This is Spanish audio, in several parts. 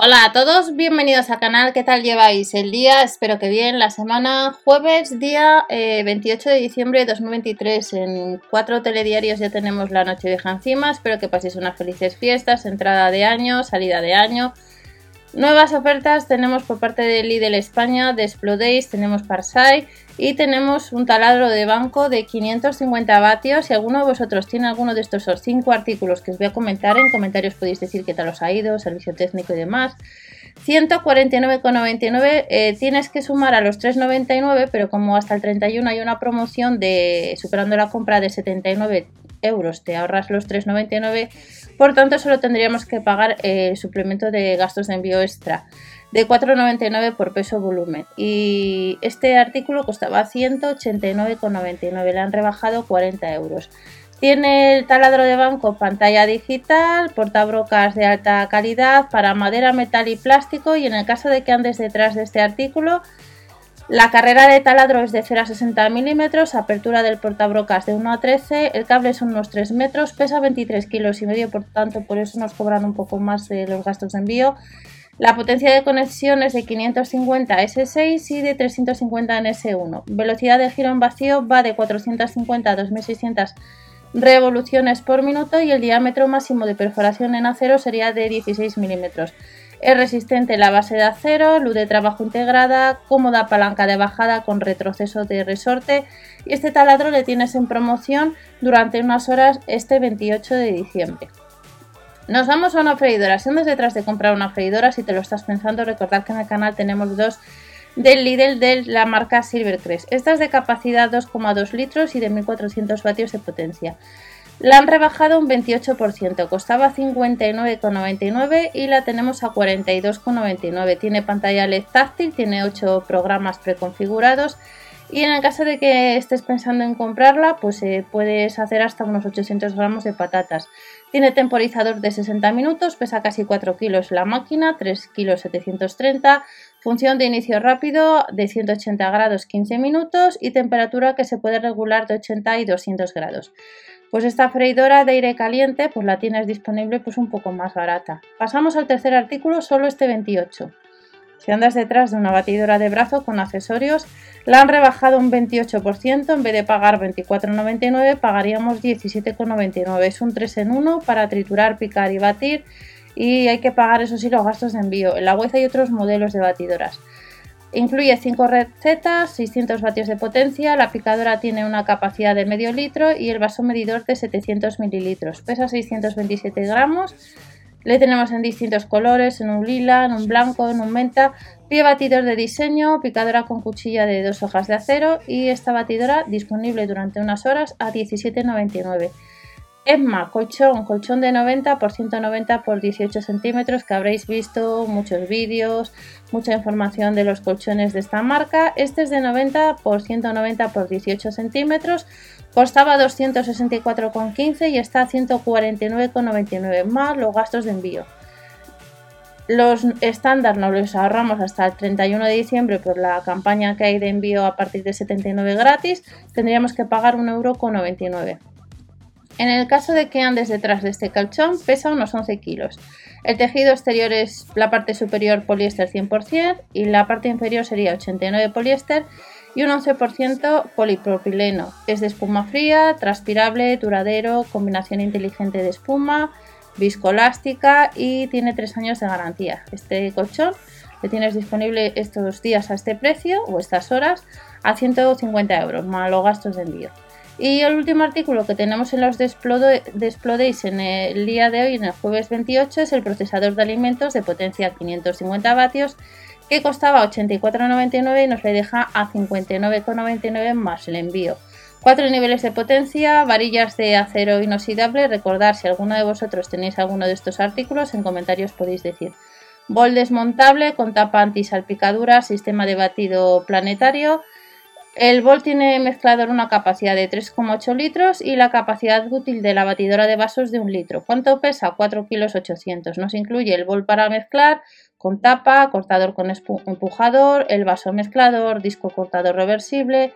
Hola a todos, bienvenidos al canal, ¿qué tal lleváis el día? Espero que bien, la semana jueves, día 28 eh, de diciembre de 2023, en cuatro telediarios ya tenemos la noche de encima, espero que paséis unas felices fiestas, entrada de año, salida de año. Nuevas ofertas tenemos por parte de Lidl España, de Explodays, tenemos Parsai y tenemos un taladro de banco de 550 vatios. Si alguno de vosotros tiene alguno de estos 5 artículos que os voy a comentar, en comentarios podéis decir qué tal os ha ido, servicio técnico y demás. 149,99 eh, tienes que sumar a los 3,99 pero como hasta el 31 hay una promoción de superando la compra de 79 euros te ahorras los 3,99 por tanto solo tendríamos que pagar el suplemento de gastos de envío extra de 4,99 por peso volumen. Y este artículo costaba 189,99, le han rebajado 40 euros. Tiene el taladro de banco pantalla digital, portabrocas de alta calidad para madera, metal y plástico y en el caso de que andes detrás de este artículo, la carrera de taladro es de 0 a 60 milímetros, apertura del portabrocas de 1 a 13, el cable son unos 3 metros, pesa 23 kilos y medio, por tanto por eso nos cobran un poco más de los gastos de envío la potencia de conexión es de 550 S6 y de 350 en S1. Velocidad de giro en vacío va de 450 a 2600 revoluciones por minuto y el diámetro máximo de perforación en acero sería de 16 milímetros. Es resistente la base de acero, luz de trabajo integrada, cómoda palanca de bajada con retroceso de resorte y este taladro le tienes en promoción durante unas horas este 28 de diciembre. Nos vamos a una freidora. Si andas detrás de comprar una freidora, si te lo estás pensando, recordad que en el canal tenemos dos del Lidl de la marca Silvercrest. Esta es de capacidad 2,2 litros y de 1400 vatios de potencia. La han rebajado un 28%, costaba 59,99 y la tenemos a 42,99. Tiene pantalla LED táctil, tiene 8 programas preconfigurados y en el caso de que estés pensando en comprarla, pues eh, puedes hacer hasta unos 800 gramos de patatas. Tiene temporizador de 60 minutos, pesa casi 4 kilos la máquina, 3 kilos 730, función de inicio rápido de 180 grados 15 minutos y temperatura que se puede regular de 80 y 200 grados. Pues esta freidora de aire caliente pues la tienes disponible pues un poco más barata. Pasamos al tercer artículo, solo este 28. Si andas detrás de una batidora de brazo con accesorios, la han rebajado un 28%, en vez de pagar 24,99 pagaríamos 17,99. Es un 3 en 1 para triturar, picar y batir y hay que pagar eso sí los gastos de envío. En la web hay otros modelos de batidoras. Incluye 5 recetas, 600 vatios de potencia, la picadora tiene una capacidad de medio litro y el vaso medidor de 700 mililitros. Pesa 627 gramos le tenemos en distintos colores, en un lila, en un blanco, en un menta, pie batidor de diseño, picadora con cuchilla de dos hojas de acero y esta batidora disponible durante unas horas a 17,99. Emma, colchón, colchón de 90 por 190 por 18 centímetros que habréis visto muchos vídeos, mucha información de los colchones de esta marca. Este es de 90 por 190 por 18 centímetros, costaba 264,15 y está a 149,99 más los gastos de envío. Los estándar nos los ahorramos hasta el 31 de diciembre por la campaña que hay de envío a partir de 79 gratis. Tendríamos que pagar 1,99€. En el caso de que andes detrás de este colchón, pesa unos 11 kilos. El tejido exterior es la parte superior poliéster 100% y la parte inferior sería 89 poliéster y un 11% polipropileno. Es de espuma fría, transpirable, duradero, combinación inteligente de espuma, viscoelástica y tiene 3 años de garantía. Este colchón lo tienes disponible estos días a este precio o estas horas a 150 euros más los gastos de envío. Y el último artículo que tenemos en los de Explodays en el día de hoy, en el jueves 28, es el procesador de alimentos de potencia 550 vatios que costaba 84,99 y nos le deja a 59,99 más el envío. Cuatro niveles de potencia, varillas de acero inoxidable. Recordar si alguno de vosotros tenéis alguno de estos artículos, en comentarios podéis decir. Bol desmontable con tapa anti-salpicadura, sistema de batido planetario, el bol tiene mezclador una capacidad de 3,8 litros y la capacidad útil de la batidora de vasos de 1 litro. ¿Cuánto pesa? 4 kilos 800. Nos incluye el bol para mezclar con tapa, cortador con empujador, el vaso mezclador, disco cortador reversible,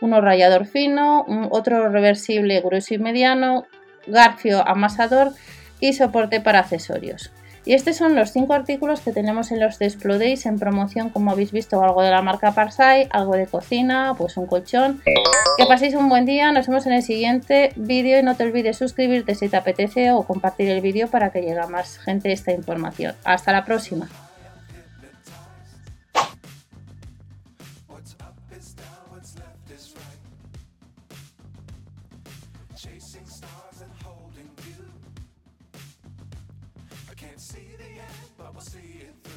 uno rallador fino, otro reversible grueso y mediano, garfio amasador y soporte para accesorios. Y estos son los cinco artículos que tenemos en los de Days en promoción, como habéis visto, algo de la marca Parsai, algo de cocina, pues un colchón. Que paséis un buen día, nos vemos en el siguiente vídeo y no te olvides suscribirte si te apetece o compartir el vídeo para que llegue a más gente esta información. Hasta la próxima. Can't see the end, but we'll see it